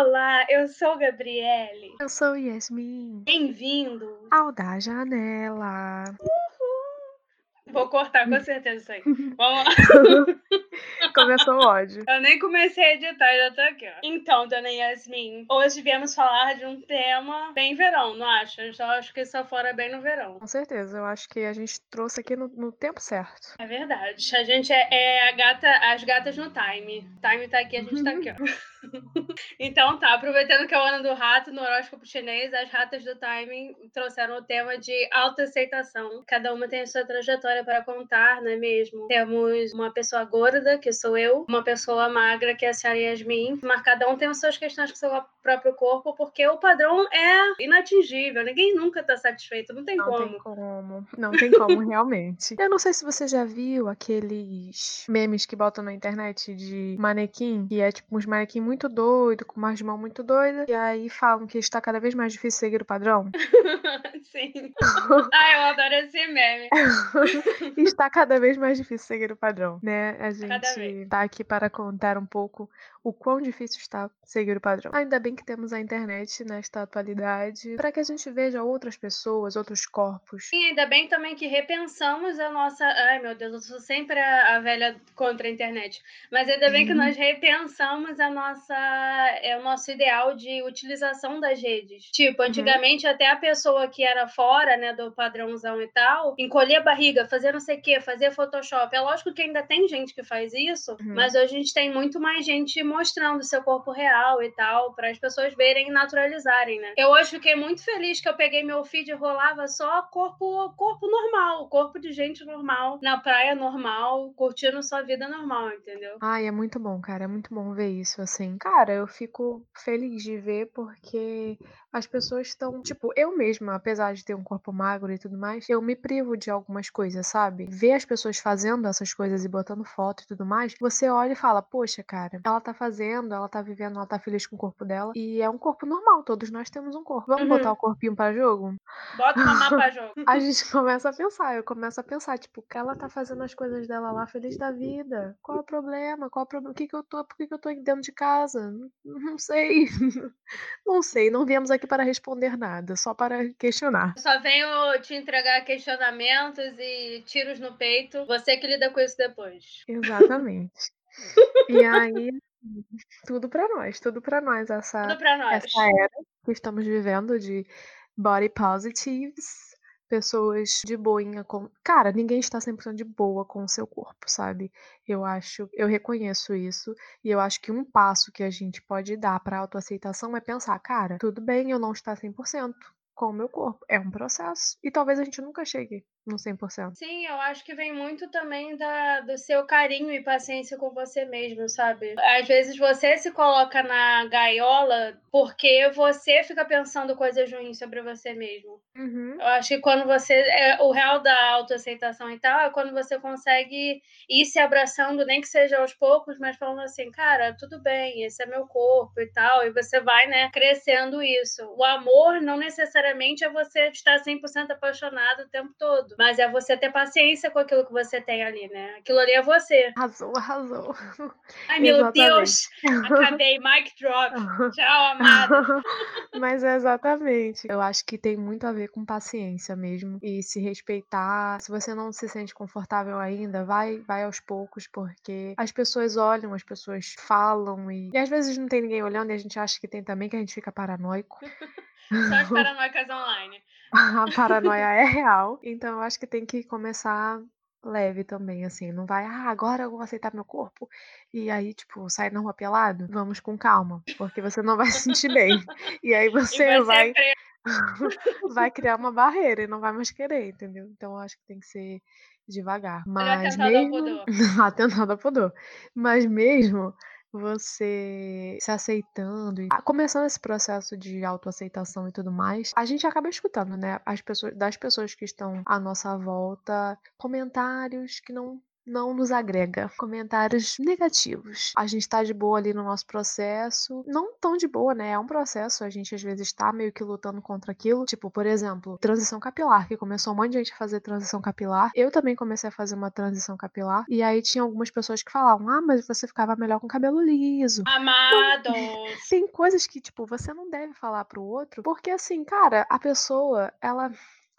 Olá, eu sou Gabriele. Eu sou Yasmin. Bem-vindo ao Da Janela. Vou cortar com certeza isso aí. Vamos lá. Começou o ódio. Eu nem comecei a editar, já tô aqui, ó. Então, dona Yasmin, hoje viemos falar de um tema bem verão, não acha? Eu acho que isso fora bem no verão. Com certeza, eu acho que a gente trouxe aqui no, no tempo certo. É verdade. A gente é, é, a gata, as gatas no time. O time tá aqui, a gente tá aqui, ó. então tá, aproveitando que é o ano do rato no horóscopo chinês, as ratas do timing trouxeram o tema de autoaceitação. Cada uma tem a sua trajetória para contar, não é mesmo? Temos uma pessoa gorda, que sou eu, uma pessoa magra, que é a senhora Yasmin, mas cada um tem as suas questões com o seu próprio corpo, porque o padrão é inatingível, ninguém nunca tá satisfeito, não tem não como. Não tem como, não tem como realmente. Eu não sei se você já viu aqueles memes que botam na internet de manequim, que é tipo uns manequim muito doido, com uma mãos muito doida, e aí falam que está cada vez mais difícil seguir o padrão. Sim. ah, eu adoro esse meme. está cada vez mais difícil seguir o padrão, né? A gente tá aqui para contar um pouco o quão difícil está seguir o padrão. Ainda bem que temos a internet nesta atualidade para que a gente veja outras pessoas, outros corpos. E ainda bem também que repensamos a nossa. Ai, meu Deus, eu sou sempre a, a velha contra a internet. Mas ainda bem que nós repensamos a nossa. É o nosso ideal de utilização das redes. Tipo, uhum. antigamente uhum. até a pessoa que era fora, né, do padrãozão e tal, encolher a barriga, fazer não sei o que, fazer Photoshop. É lógico que ainda tem gente que faz isso, uhum. mas hoje a gente tem muito mais gente mostrando seu corpo real e tal, para as pessoas verem e naturalizarem, né? Eu hoje fiquei muito feliz que eu peguei meu feed e rolava só corpo, corpo normal, corpo de gente normal, na praia normal, curtindo sua vida normal, entendeu? Ai, é muito bom, cara, é muito bom ver isso, assim. Cara, eu fico feliz de ver porque as pessoas estão, tipo, eu mesma, apesar de ter um corpo magro e tudo mais, eu me privo de algumas coisas, sabe? Ver as pessoas fazendo essas coisas e botando foto e tudo mais, você olha e fala, poxa, cara, ela tá fazendo, ela tá vivendo, ela tá feliz com o corpo dela. E é um corpo normal, todos nós temos um corpo. Vamos uhum. botar o corpinho pra jogo? Bota o mamar pra jogo. a gente começa a pensar, eu começo a pensar, tipo, que ela tá fazendo as coisas dela lá feliz da vida. Qual é o problema? Qual é o problema? O que que eu tô, por que que eu tô dentro de casa? Não, não sei. não sei, não viemos aqui para responder nada, só para questionar. Só venho te entregar questionamentos e tiros no peito. Você que lida com isso depois. Exatamente. e aí, tudo para nós, tudo para nós essa tudo pra nós. essa era que estamos vivendo de body positives, pessoas de boinha com, cara, ninguém está 100% de boa com o seu corpo, sabe? Eu acho, eu reconheço isso e eu acho que um passo que a gente pode dar para autoaceitação é pensar, cara, tudo bem eu não estar 100% com o meu corpo, é um processo e talvez a gente nunca chegue no 100%. Sim, eu acho que vem muito também da, do seu carinho e paciência com você mesmo, sabe? Às vezes você se coloca na gaiola porque você fica pensando coisas ruins sobre você mesmo. Uhum. Eu acho que quando você. É, o real da autoaceitação e tal é quando você consegue ir se abraçando, nem que seja aos poucos, mas falando assim, cara, tudo bem, esse é meu corpo e tal. E você vai, né, crescendo isso. O amor não necessariamente é você estar 100% apaixonado o tempo todo. Mas é você ter paciência com aquilo que você tem ali, né? Aquilo ali é você. Arrasou, arrasou. Ai, meu exatamente. Deus! Acabei, mic drop. Tchau, amada. Mas é exatamente. Eu acho que tem muito a ver com paciência mesmo. E se respeitar. Se você não se sente confortável ainda, vai, vai aos poucos, porque as pessoas olham, as pessoas falam e, e às vezes não tem ninguém olhando e a gente acha que tem também, que a gente fica paranoico. Só as paranoicas online. A paranoia é real. Então eu acho que tem que começar leve também, assim. Não vai, ah, agora eu vou aceitar meu corpo. E aí, tipo, sair na rua pelado. Vamos com calma, porque você não vai se sentir bem. E aí você vai. vai criar uma barreira e não vai mais querer, entendeu? Então eu acho que tem que ser devagar. Mas mesmo. Atentado ao pudor. Mas mesmo você se aceitando e começando esse processo de autoaceitação e tudo mais, a gente acaba escutando, né, as pessoas das pessoas que estão à nossa volta, comentários que não não nos agrega. Comentários negativos. A gente tá de boa ali no nosso processo. Não tão de boa, né? É um processo. A gente às vezes tá meio que lutando contra aquilo. Tipo, por exemplo, transição capilar, que começou um monte de gente a fazer transição capilar. Eu também comecei a fazer uma transição capilar. E aí tinha algumas pessoas que falavam: Ah, mas você ficava melhor com cabelo liso. Amados! Tem coisas que, tipo, você não deve falar pro outro. Porque assim, cara, a pessoa, ela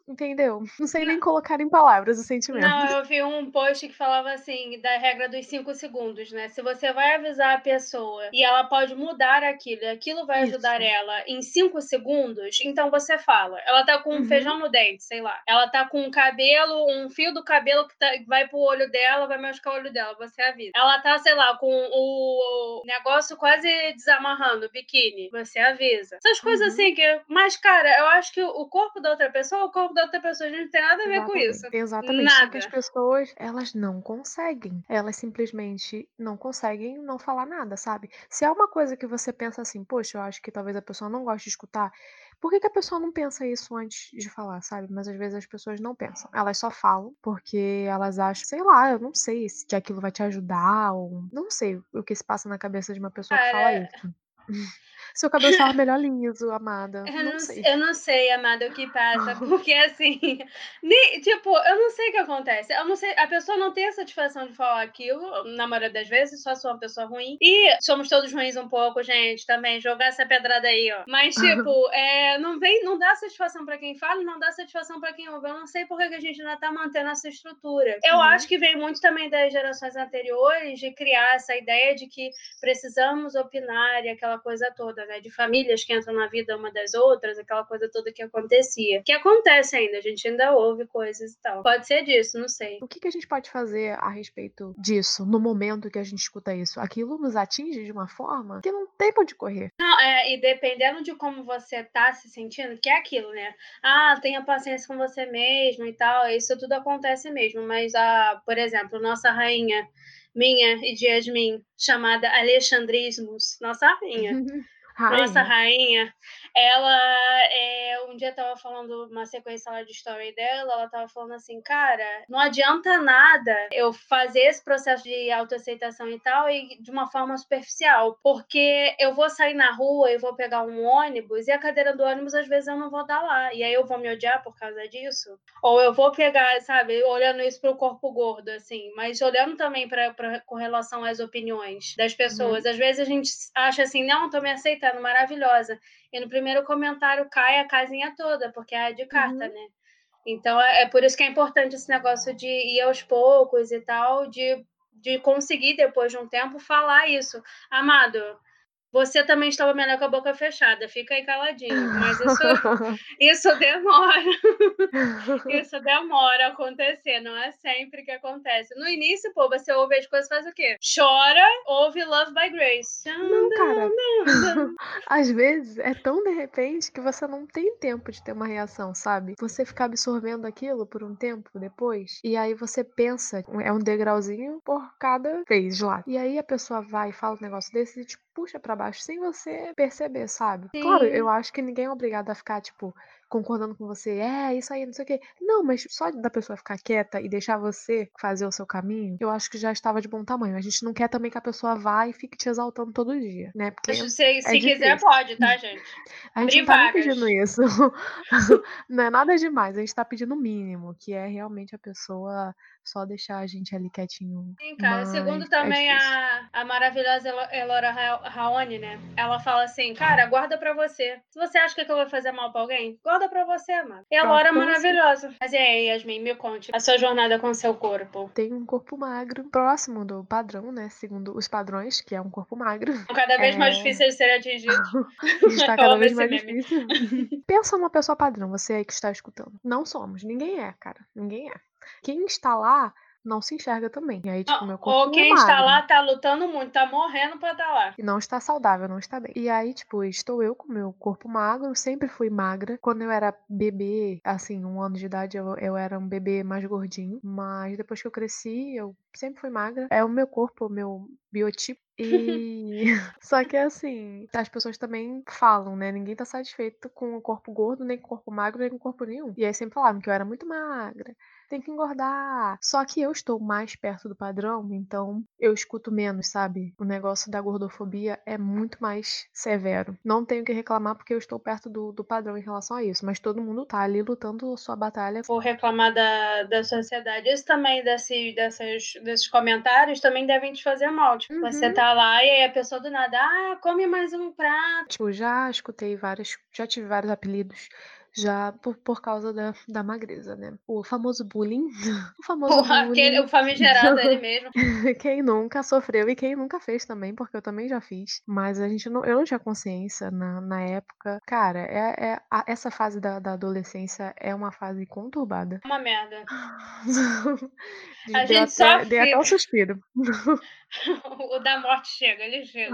Entendeu? Não sei nem colocar em palavras o sentimento. Não, eu vi um post que falava assim, da regra dos cinco segundos, né? Se você vai avisar a pessoa e ela pode mudar aquilo, e aquilo vai Isso. ajudar ela em cinco segundos, então você fala. Ela tá com um Uhum. feijão no dente, sei lá. Ela tá com um cabelo, um fio do cabelo que tá- vai pro olho dela, vai machucar o olho dela, você avisa. Ela tá, sei lá, com o negócio quase desamarrando, o biquíni, você avisa. Essas coisas Uhum. assim que. Mas, cara, eu acho que o corpo da outra pessoa, o corpo da outra pessoa, a gente não tem nada a ver com isso. Exatamente. Só que as Nada. pessoas, elas não conseguem. Elas simplesmente não conseguem não falar nada, sabe? Se é uma coisa que você pensa assim, poxa, eu acho que talvez a pessoa não goste de escutar, por que, que a pessoa não pensa isso antes de falar, sabe? Mas às vezes as pessoas não pensam. Elas só falam porque elas acham, sei lá, eu não sei se que aquilo vai te ajudar ou não sei o que se passa na cabeça de uma pessoa que fala Cara, isso. Seu cabelo estava melhor liso, amada. Eu Não não, sei. eu não sei, amada, o que passa, porque assim, nem- tipo, eu não sei o que acontece. Eu não sei, a pessoa não tem a satisfação de falar aquilo, na maioria das vezes, só sou uma pessoa ruim. E somos todos ruins um pouco, gente, também, jogar essa pedrada aí, ó. Mas, tipo, é, não vem, não dá satisfação pra quem fala, e não dá satisfação pra quem ouve. Eu não sei por que que a gente ainda tá mantendo essa estrutura. Eu Uhum. acho que vem muito também das gerações anteriores de criar essa ideia de que precisamos opinar e aquela coisa toda, né? De famílias que entram na vida uma das outras, aquela coisa toda que acontecia. Que acontece ainda, a gente ainda ouve coisas e tal. Pode ser disso, não sei. O que, que a gente pode fazer a respeito disso no momento que a gente escuta isso? Aquilo nos atinge de uma forma que não tem pra onde correr. Não, é, e dependendo de como você tá se sentindo, que é aquilo, né? Ah, tenha paciência com você mesmo e tal, isso tudo acontece mesmo. Mas, a, por exemplo, nossa rainha, minha e de Yasmin, chamada Alexandrismos, nossa rainha. Nossa Rainha. rainha, ela é, um dia tava falando uma sequência lá de story dela, ela tava falando assim, cara, não adianta nada eu fazer esse processo de autoaceitação e tal e de uma forma superficial, porque eu vou sair na rua e vou pegar um ônibus e a cadeira do ônibus às vezes eu não vou dar lá, e aí eu vou me odiar por causa disso, ou eu vou pegar, sabe, olhando isso pro corpo gordo, assim, mas olhando também pra, com relação às opiniões das pessoas, às vezes a gente acha assim, não, tô me aceitando, maravilhosa. E no primeiro comentário cai a casinha toda, porque é de carta, Uhum. né? Então é, é por isso que é importante esse negócio de ir aos poucos e tal, de, de conseguir, depois de um tempo, falar isso. Amado, você também estava melhor com a boca fechada, fica aí caladinho. Mas isso, isso demora. Isso demora a acontecer, não é sempre que acontece. No início, pô, você ouve as coisas e faz o quê? Chora, ouve Love by Grace. Não, cara. Às vezes é tão de repente que você não tem tempo de ter uma reação, sabe? Você fica absorvendo aquilo por um tempo depois, e aí você pensa, é um degrauzinho por cada vez lá. E aí a pessoa vai e fala um negócio desse e te puxa pra baixo sem você perceber, sabe? Sim. Claro, eu acho que ninguém é obrigado a ficar, tipo, concordando com você, é isso aí, não sei o quê. Não, mas só da pessoa ficar quieta e deixar você fazer o seu caminho, eu acho que já estava de bom tamanho. A gente não quer também que a pessoa vá e fique te exaltando todo dia, né? Porque Se, se é quiser, pode, tá, gente? a gente não tá pedindo isso. não é nada demais, a gente tá pedindo o mínimo, que é realmente a pessoa só deixar a gente ali quietinho. Sim, cara. Mas Segundo é também difícil. a, a maravilhosa Elo- Elora Ra- Raoni, né? Ela fala assim, cara, guarda pra você. Se você acha que aquilo vai fazer mal pra alguém, guarda pra você, mano. E a Guarda Elora é pra você. maravilhosa. Mas e aí, Yasmin, me conte a sua jornada com o seu corpo. Tem um corpo magro, próximo do padrão, né? Segundo os padrões, que é um corpo magro. Cada vez mais É. difícil de ser atingido. Está cada vez mais meme. difícil. Pensa numa pessoa padrão, você aí que está escutando. Não somos, ninguém é, cara. Ninguém é. Quem está lá não se enxerga também. E aí, tipo, meu corpo Ou é quem está lá tá lutando muito, tá morrendo pra estar lá. E não está saudável, não está bem. E aí, tipo, estou eu com meu corpo magro, sempre fui magra. Quando eu era bebê, assim, um ano de idade, eu, eu era um bebê mais gordinho. Mas depois que eu cresci, eu sempre fui magra. É o meu corpo, o meu biotipo. E só que assim, as pessoas também falam, né? Ninguém tá satisfeito com o corpo gordo, nem com o corpo magro, nem com o corpo nenhum. E aí sempre falavam que eu era muito magra, tem que engordar. Só que eu estou mais perto do padrão, então eu escuto menos, sabe? O negócio da gordofobia é muito mais severo. Não tenho que reclamar porque eu estou perto do, do padrão em relação a isso, mas todo mundo tá ali lutando sua batalha. Por reclamar da, da sociedade. Isso também, desse, dessas, desses comentários, também devem te fazer mal. Tipo, uhum. você tá lá e aí a pessoa do nada, ah, come mais um prato. Tipo, já escutei vários, já tive vários apelidos já por, por causa da, da magreza, né? O famoso bullying. O famoso Porra, bullying. Aquele, o famigerado ele mesmo. quem nunca sofreu e quem nunca fez também, porque eu também já fiz. Mas a gente não, eu não tinha consciência na, na época. Cara, é, é a, essa fase da, da adolescência é uma fase conturbada. Uma merda. a gente até, sofre. Dei até um suspiro. o da morte chega, ele chega.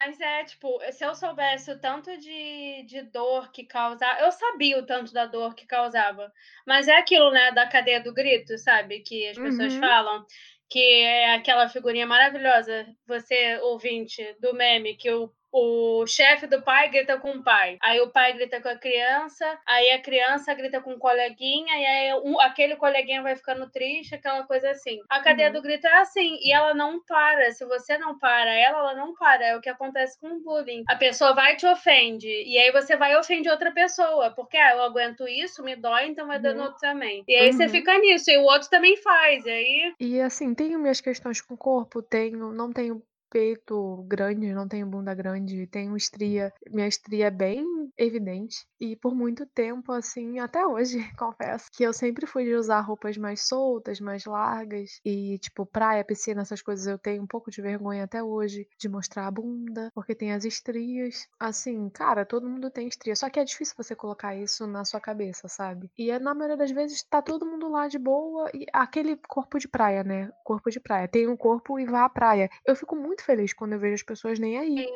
Mas é, tipo, se eu soubesse o tanto de, de dor que causava. Eu sabia o tanto da dor que causava. Mas é aquilo, né, da cadeia do grito, sabe? Que as pessoas uhum. falam. Que é aquela figurinha maravilhosa, você ouvinte do meme, que o o chefe do pai grita com o pai. Aí o pai grita com a criança, aí a criança grita com o coleguinha, e aí um, aquele coleguinha vai ficando triste, aquela coisa assim. A cadeia uhum. do grito é assim, e ela não para. Se você não para ela, ela não para. É o que acontece com o bullying. A pessoa vai e te ofende, e aí você vai e ofende outra pessoa, porque ah, eu aguento isso, me dói, então vai dando uhum. outro também. E aí uhum. você fica nisso, e o outro também faz, e aí... E assim, tenho minhas questões com o corpo, tenho, não tenho peito grande, não tenho bunda grande, tenho estria, minha estria é bem evidente. E por muito tempo, assim, até hoje, confesso, que eu sempre fui de usar roupas mais soltas, mais largas. E, tipo, praia, piscina, essas coisas eu tenho um pouco de vergonha até hoje de mostrar a bunda, porque tem as estrias. Assim, cara, todo mundo tem estria. Só que é difícil você colocar isso na sua cabeça, sabe? E é, na maioria das vezes tá todo mundo lá de boa. E aquele corpo de praia, né? Corpo de praia. Tem um corpo e vá à praia. Eu fico muito feliz quando eu vejo as pessoas nem aí.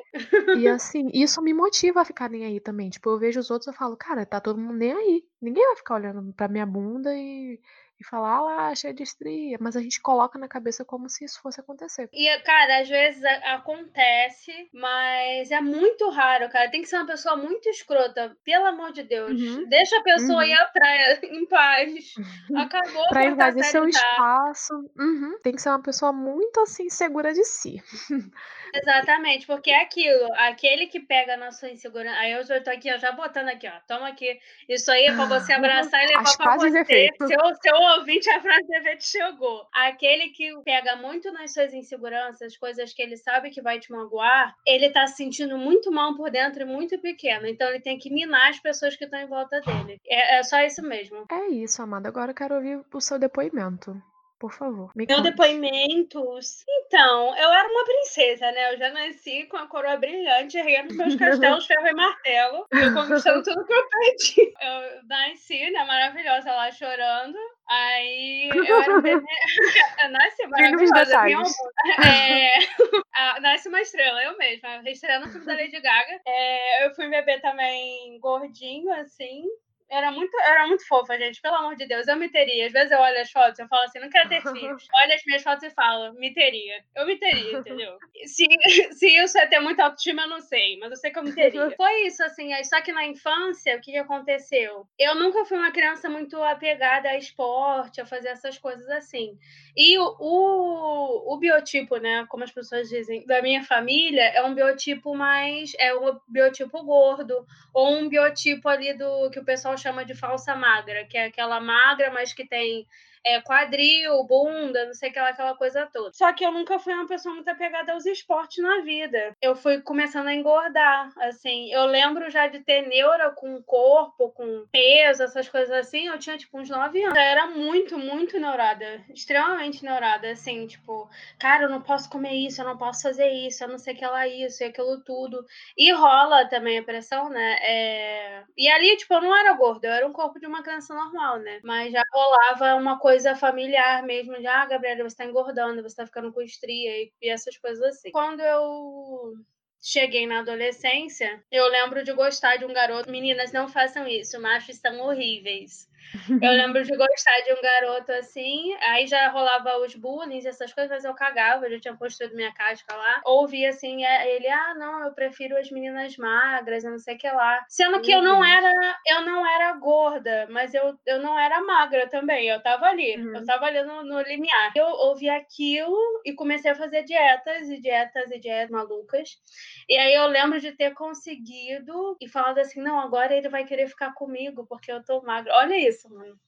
e assim, isso me motiva a ficar nem aí também. Tipo, eu vejo os outros eu falo, cara, tá todo mundo nem aí. Ninguém vai ficar olhando pra minha bunda e e falar, ah lá, cheia de estria. Mas a gente coloca na cabeça como se isso fosse acontecer. E, cara, às vezes acontece, mas é muito raro, cara. Tem que ser uma pessoa muito escrota, pelo amor de Deus. Uhum. Deixa a pessoa uhum. ir à praia em paz. Acabou pra invadir seu espaço. Uhum. Tem que ser uma pessoa muito assim, segura de si. Exatamente, porque é aquilo, aquele que pega na sua insegurança. Aí eu já tô aqui, ó, já botando aqui, ó. Toma aqui. Isso aí é pra você abraçar e levar As pra você. Seu, seu ouvinte, a frase de efeito chegou. Aquele que pega muito nas suas inseguranças, coisas que ele sabe que vai te magoar, ele tá se sentindo muito mal por dentro e muito pequeno. Então ele tem que minar as pessoas que estão em volta dele. É, é só isso mesmo. É isso, Amada. Agora eu quero ouvir o seu depoimento. Por favor. Me Meu conte. depoimentos. Então, eu era uma princesa, né? Eu já nasci com a coroa brilhante, erguendo meus castelos, ferro e martelo. Eu conquistando tudo que eu pedi. Eu nasci, né? Maravilhosa lá chorando. Aí eu era um bebê. nasce maravilhosa. É... ah, nasce uma estrela, eu mesma. Estreando no filme da Lady Gaga. É... Eu fui um bebê também gordinho, assim. Era muito, era muito fofa, gente. Pelo amor de Deus, eu me teria. Às vezes eu olho as fotos e falo assim, não quero ter filhos. Olho as minhas fotos e falo, me teria. Eu me teria, entendeu? Se, se isso é ter muita autoestima, eu não sei, mas eu sei que eu me teria. Foi isso, assim. Só que na infância, o que, que aconteceu? Eu nunca fui uma criança muito apegada a esporte, a fazer essas coisas assim. E o, o, o biotipo, né, como as pessoas dizem, da minha família, é um biotipo mais. É um biotipo gordo, ou um biotipo ali do que o pessoal chama de falsa magra, que é aquela magra, mas que tem é, quadril, bunda, não sei aquela, aquela coisa toda. Só que eu nunca fui uma pessoa muito apegada aos esportes na vida. Eu fui começando a engordar, assim. Eu lembro já de ter neura com corpo, com peso, essas coisas assim. Eu tinha, tipo, uns 9 anos. Eu era muito, muito neurada. Extremamente neurada, assim, tipo, cara, eu não posso comer isso, eu não posso fazer isso, eu não sei que ela isso e aquilo tudo. E rola também a pressão, né? É... E ali, tipo, eu não era gorda, eu era um corpo de uma criança normal, né? Mas já rolava uma coisa coisa familiar mesmo, de ah, Gabriela, você tá engordando, você tá ficando com estria e, e essas coisas assim. Quando eu cheguei na adolescência, eu lembro de gostar de um garoto. Meninas, não façam isso, machos estão horríveis. Eu lembro de gostar de um garoto assim, aí já rolava os bullying, essas coisas, mas eu cagava, eu já tinha construído minha casca lá. Ouvi assim, é, ele, ah, não, eu prefiro as meninas magras, eu não sei o que lá. Sendo que eu não era, eu não era gorda, mas eu, eu não era magra também, eu tava ali, uhum. eu tava ali no, no limiar. Eu ouvi aquilo e comecei a fazer dietas e dietas e dietas malucas. E aí eu lembro de ter conseguido e falado assim, não, agora ele vai querer ficar comigo porque eu tô magra. Olha isso isso, mano.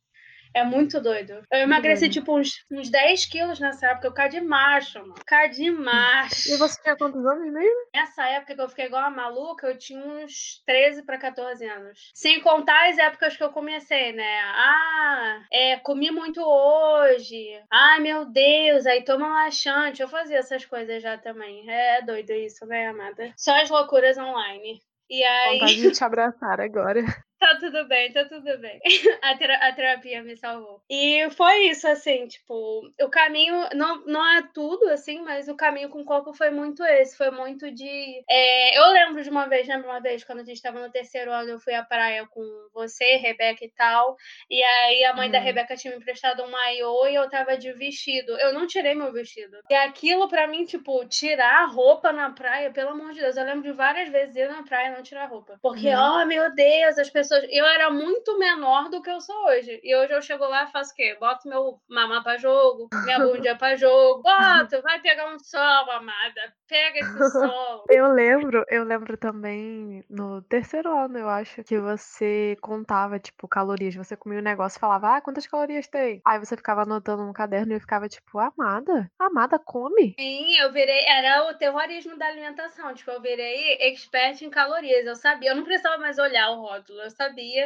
É muito doido. Eu emagreci, tipo, uns, uns 10 quilos nessa época. Eu caí de macho, mano. Caí de macho. E você tinha quantos anos mesmo? Nessa época que eu fiquei igual a maluca, eu tinha uns 13 para 14 anos. Sem contar as épocas que eu comecei, né? Ah, é, comi muito hoje. Ai, meu Deus, aí toma laxante. Eu fazia essas coisas já também. É doido isso, né, amada? Só as loucuras online. E aí. Vontade de te abraçar agora. Tá tudo bem, tá tudo bem. A, tera a, terapia me salvou. E foi isso, assim, tipo, o caminho, não, não é tudo, assim, mas o caminho com o corpo foi muito esse. Foi muito de. É, eu lembro de uma vez, lembro uma vez, quando a gente tava no terceiro ano, eu fui à praia com você, Rebeca e tal. E aí a mãe uhum. da Rebeca tinha me emprestado um maiô e eu tava de vestido. Eu não tirei meu vestido. E aquilo pra mim, tipo, tirar a roupa na praia, pelo amor de Deus. Eu lembro de várias vezes ir na praia e não tirar a roupa. Porque, uhum. oh meu Deus, as pessoas pessoas. Eu era muito menor do que eu sou hoje. E hoje eu chego lá e faço o quê? Boto meu mamá pra jogo, minha bunda pra jogo. Boto, vai pegar um sol, amada. Pega esse sol. Eu lembro, eu lembro também no terceiro ano, eu acho, que você contava, tipo, calorias. Você comia um negócio e falava, ah, quantas calorias tem? Aí você ficava anotando no caderno e eu ficava, tipo, amada? Amada come? Sim, eu virei. Era o terrorismo da alimentação. Tipo, eu virei expert em calorias. Eu sabia, eu não precisava mais olhar o rótulo. Eu sabia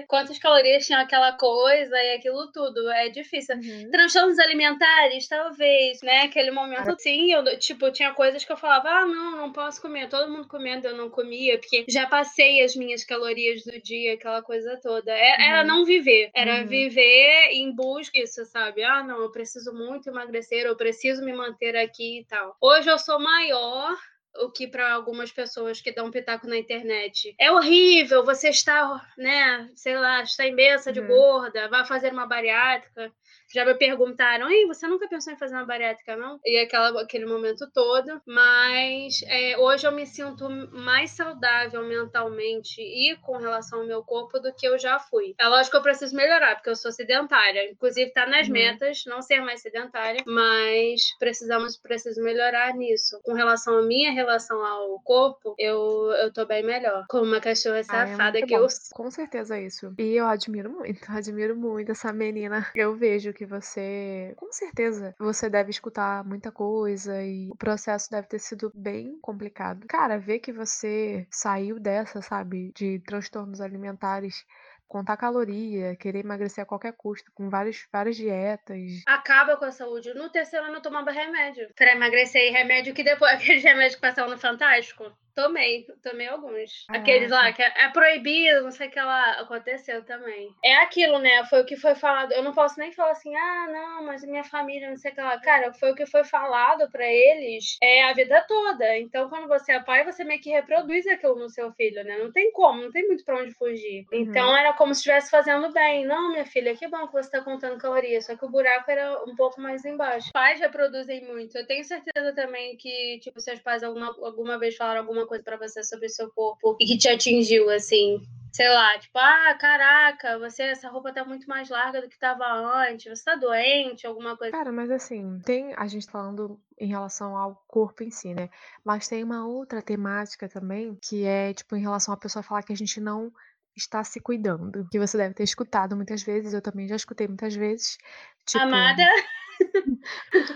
quantas calorias tinha aquela coisa e aquilo tudo. É difícil. Uhum. Transtornos alimentares, talvez, né? Aquele momento, sim, eu, tipo, tinha coisas que eu falava, ah, não, não posso comer. Todo mundo comendo, eu não comia, porque já passei as minhas calorias do dia, aquela coisa toda. Era, é, uhum. era não viver, era uhum. viver em busca disso, sabe? Ah, não, eu preciso muito emagrecer, eu preciso me manter aqui e tal. Hoje eu sou maior, o que para algumas pessoas que dão pitaco na internet é horrível, você está, né, sei lá, está imensa de uhum. gorda, vai fazer uma bariátrica já me perguntaram, Ei, você nunca pensou em fazer uma bariátrica, não? E aquela, aquele momento todo. Mas é, hoje eu me sinto mais saudável mentalmente e com relação ao meu corpo do que eu já fui. É lógico que eu preciso melhorar, porque eu sou sedentária. Inclusive, tá nas uhum. metas não ser mais sedentária, mas precisamos preciso melhorar nisso. Com relação à minha relação ao corpo, eu, eu tô bem melhor. Como uma cachorra safada ah, é que bom. eu. Com certeza isso. E eu admiro muito, admiro muito essa menina. Eu vejo que você, com certeza, você deve escutar muita coisa e o processo deve ter sido bem complicado. Cara, ver que você saiu dessa, sabe, de transtornos alimentares contar caloria, querer emagrecer a qualquer custo, com várias, várias dietas. Acaba com a saúde. No terceiro ano eu tomava remédio para emagrecer, e remédio que depois, aqueles remédios que passavam no Fantástico. Tomei, tomei alguns. Ah, Aqueles lá que é, é, proibido, não sei o que lá. Aconteceu também. É aquilo, né? Foi o que foi falado. Eu não posso nem falar assim, ah, não, mas minha família, não sei o que lá. Cara, foi o que foi falado para eles é a vida toda. Então, quando você é pai, você meio que reproduz aquilo no seu filho, né? Não tem como, não tem muito pra onde fugir. Uhum. Então, era como se estivesse fazendo bem. Não, minha filha, que bom que você tá contando calorias. Só que o buraco era um pouco mais embaixo. Pais reproduzem muito. Eu tenho certeza também que, tipo, seus pais alguma, alguma vez falaram alguma coisa para você sobre o seu corpo e que te atingiu, assim? Sei lá, tipo, ah, caraca, você, essa roupa tá muito mais larga do que tava antes, você tá doente, alguma coisa. Cara, mas assim, tem a gente falando em relação ao corpo em si, né? Mas tem uma outra temática também, que é, tipo, em relação a pessoa falar que a gente não está se cuidando. Que você deve ter escutado muitas vezes, eu também já escutei muitas vezes. Tipo, Amada?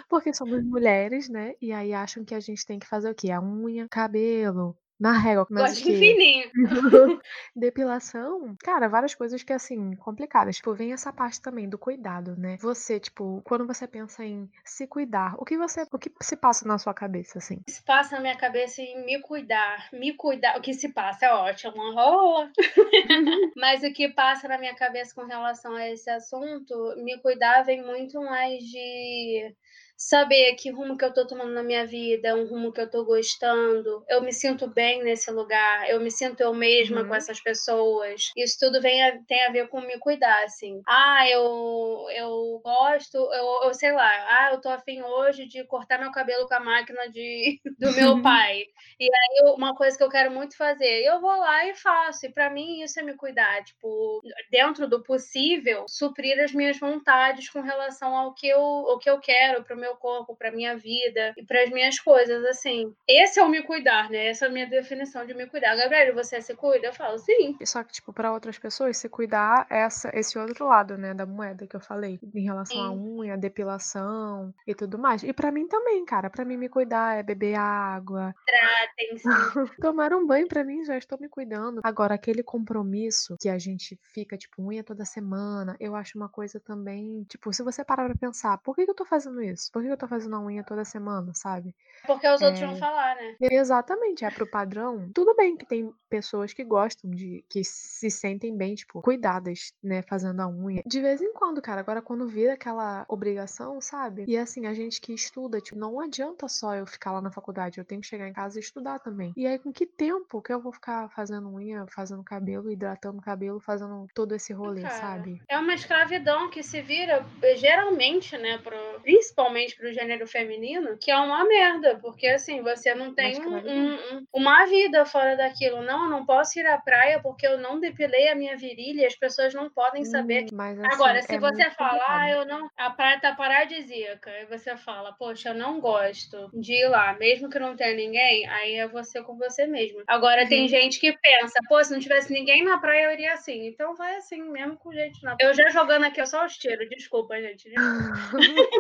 Porque somos mulheres, né? E aí acham que a gente tem que fazer o quê? A unha, cabelo, na régua, mas Gosto de fininho. Depilação, cara, várias coisas que, assim, complicadas. Tipo, vem essa parte também do cuidado, né? Você, tipo, quando você pensa em se cuidar, o que você, o que se passa na sua cabeça, assim? Se passa na minha cabeça em me cuidar, me cuidar, o que se passa é ótimo, rola. Mas o que passa na minha cabeça com relação a esse assunto, me cuidar vem muito mais de saber que rumo que eu tô tomando na minha vida, um rumo que eu tô gostando, eu me sinto bem nesse lugar, eu me sinto eu mesma uhum. com essas pessoas. Isso tudo vem a, tem a ver com me cuidar, assim. Ah, eu, eu gosto, eu, eu sei lá, ah, eu tô afim hoje de cortar meu cabelo com a máquina de, do meu pai. E aí, uma coisa que eu quero muito fazer, eu vou lá e faço. E para mim, isso é me cuidar. Tipo, dentro do possível, suprir as minhas vontades com relação ao que eu, ao que eu quero pro meu corpo, pra minha vida e para as minhas coisas, assim. Esse é o me cuidar, né? Essa é a minha definição de me cuidar. Gabriel, você se cuida? Eu falo, sim. Só que, tipo, para outras pessoas, se cuidar é essa, esse outro lado, né, da moeda que eu falei, em relação sim. à unha, depilação e tudo mais. E para mim também, cara. para mim, me cuidar é beber água. Tratem-se. Tomar um banho para mim já estou me cuidando. Agora, aquele compromisso que a gente fica, tipo, unha toda semana, eu acho uma coisa também. Tipo, se você parar pra pensar, por que eu tô fazendo isso? Por que, eu tô fazendo a unha toda semana, sabe? Porque os é... outros vão falar, né? Exatamente, é pro padrão. Tudo bem que tem pessoas que gostam de. que se sentem bem, tipo, cuidadas, né, fazendo a unha. De vez em quando, cara. Agora, quando vira aquela obrigação, sabe? E assim, a gente que estuda, tipo, não adianta só eu ficar lá na faculdade, eu tenho que chegar em casa e estudar também. E aí, com que tempo que eu vou ficar fazendo unha, fazendo cabelo, hidratando o cabelo, fazendo todo esse rolê, Cara, sabe? É uma escravidão que se vira geralmente, né, pro, principalmente pro gênero feminino, que é uma merda, porque assim, você não tem um, um, uma vida fora daquilo. Não, eu não posso ir à praia porque eu não depilei a minha virilha, as pessoas não podem saber. Hum, mas, assim, Agora, se é você fala, ah, eu não. A praia tá paradisíaca, e você fala, poxa, eu não gosto de ir lá, mesmo que não tenha ninguém, aí é você com você mesmo. Agora, uhum. tem gente que pensa, pô, se não tivesse ninguém na praia, eu iria assim. Então vai assim, mesmo com gente na praia. Eu já jogando aqui, eu só os tiros, desculpa, gente.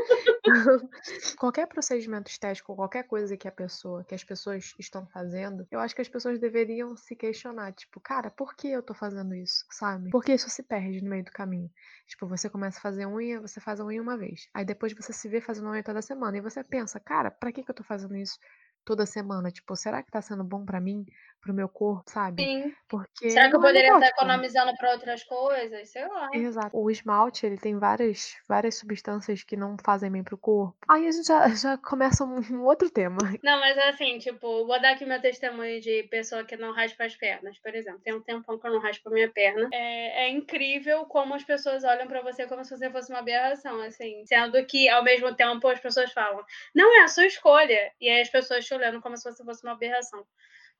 qualquer procedimento estético, qualquer coisa que a pessoa, que as pessoas estão fazendo, eu acho que as pessoas deveriam se questionar, tipo, cara, por que eu tô fazendo isso, sabe? Porque isso se perde no meio do caminho. Tipo, você começa a fazer unha, você faz a unha uma vez. Aí depois você se vê fazendo unha toda semana. E você pensa, cara, pra que, que eu tô fazendo isso? toda semana. Tipo, será que tá sendo bom para mim, pro meu corpo, sabe? Sim. Porque será que eu poderia estar economizando para outras coisas? Sei lá. Exato. O esmalte, ele tem várias, várias substâncias que não fazem bem pro corpo. Aí a gente já, já começa um, um outro tema. Não, mas assim, tipo, vou dar aqui meu testemunho de pessoa que não raspa as pernas, por exemplo. Tem um tempão que eu não raspo a minha perna. É, é incrível como as pessoas olham para você como se você fosse uma aberração, assim. Sendo que, ao mesmo tempo, as pessoas falam, não é a sua escolha. E aí as pessoas te olhando como se você fosse uma aberração.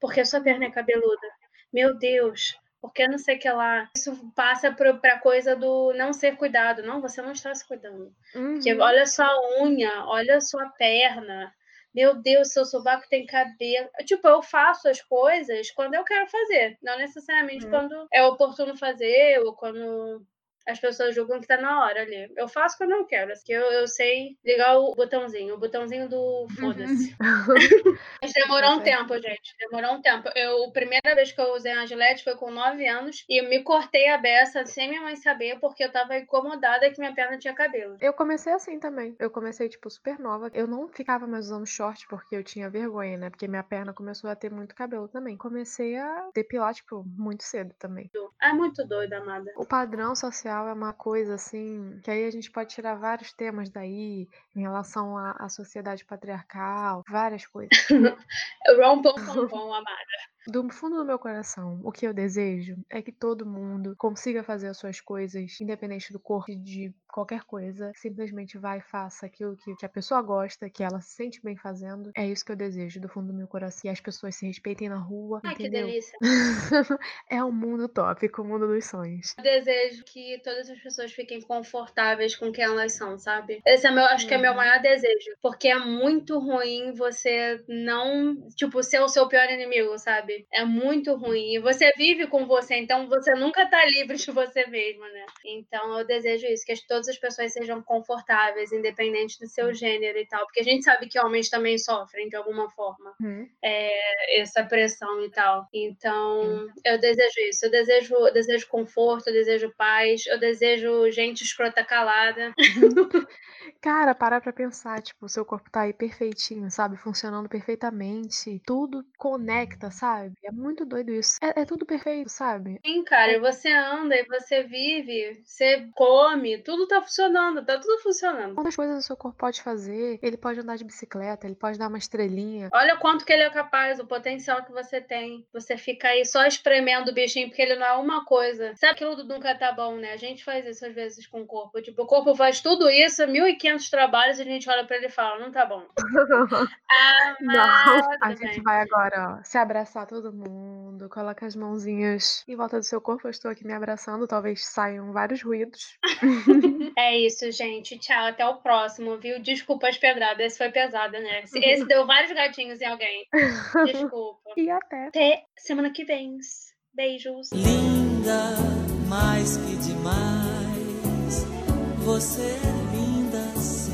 Porque a sua perna é cabeluda. Meu Deus, porque não sei o que lá. Isso passa para coisa do não ser cuidado. Não, você não está se cuidando. Uhum. Porque olha sua unha, olha sua perna. Meu Deus, seu sovaco tem cabelo. Tipo, eu faço as coisas quando eu quero fazer. Não necessariamente uhum. quando é oportuno fazer ou quando as pessoas julgam que tá na hora ali. Eu faço quando eu quero, porque eu, eu sei ligar o botãozinho, o botãozinho do foda-se. Uhum. Mas demorou um tempo, gente. Demorou um tempo. Eu, a primeira vez que eu usei a Gillette foi com 9 anos e eu me cortei a beça sem minha mãe saber, porque eu tava incomodada que minha perna tinha cabelo. Eu comecei assim também. Eu comecei, tipo, super nova. Eu não ficava mais usando short porque eu tinha vergonha, né? Porque minha perna começou a ter muito cabelo também. Comecei a depilar, tipo, muito cedo também. É muito doida, amada. O padrão social social é uma coisa assim, que aí a gente pode tirar vários temas daí, em relação à, à sociedade patriarcal, várias coisas. Rom pom pom pom, amada. Do fundo do meu coração, o que eu desejo é que todo mundo consiga fazer as suas coisas, independente do corpo, de qualquer coisa. Simplesmente vai e faça aquilo que, que a pessoa gosta, que ela se sente bem fazendo. É isso que eu desejo do fundo do meu coração. E as pessoas se respeitem na rua. Ai, entendeu? que delícia. é um mundo tópico, o mundo dos sonhos. Eu desejo que todas as pessoas fiquem confortáveis com quem elas são, sabe? Esse é meu, acho que é meu uhum. maior desejo. Porque é muito ruim você não, tipo, ser o seu pior inimigo, sabe? Sabe? É muito ruim. E você vive com você, então você nunca tá livre de você mesmo, né? Então eu desejo isso, que todas as pessoas sejam confortáveis, independente do seu gênero e tal. Porque a gente sabe que homens também sofrem de alguma forma uhum. é, essa pressão e tal. Então uhum. eu desejo isso. Eu desejo, eu desejo conforto, eu desejo paz, eu desejo gente escrota calada. Cara, parar pra pensar, tipo, o seu corpo tá aí perfeitinho, sabe? Funcionando perfeitamente. Tudo conecta, sabe? Sabe? É muito doido isso. É, é tudo perfeito, sabe? Sim, cara, você anda e você vive, você come, tudo tá funcionando, tá tudo funcionando. Quantas coisas o seu corpo pode fazer? Ele pode andar de bicicleta, ele pode dar uma estrelinha. Olha quanto que ele é capaz, o potencial que você tem. Você fica aí só espremendo o bichinho, porque ele não é uma coisa. Sabe aquilo do nunca tá bom, né? A gente faz isso às vezes com o corpo. Tipo, o corpo faz tudo isso, 1.500 trabalhos, e a gente olha pra ele e fala, não tá bom. ah, não, a gente vai agora, ó, se abraçar todo mundo, coloca as mãozinhas em volta do seu corpo. Eu estou aqui me abraçando, talvez saiam vários ruídos. é isso, gente. Tchau, até o próximo, viu? Desculpa as pedradas, esse foi pesado, né? Esse deu vários gatinhos em alguém. Desculpa. e até. Até semana que vem. Beijos. Linda, mais que demais. Você é linda sim.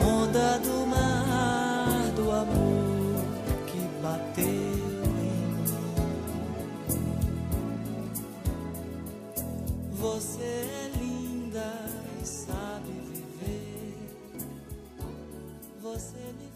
Onda do mar Você é linda e sabe viver. Você me.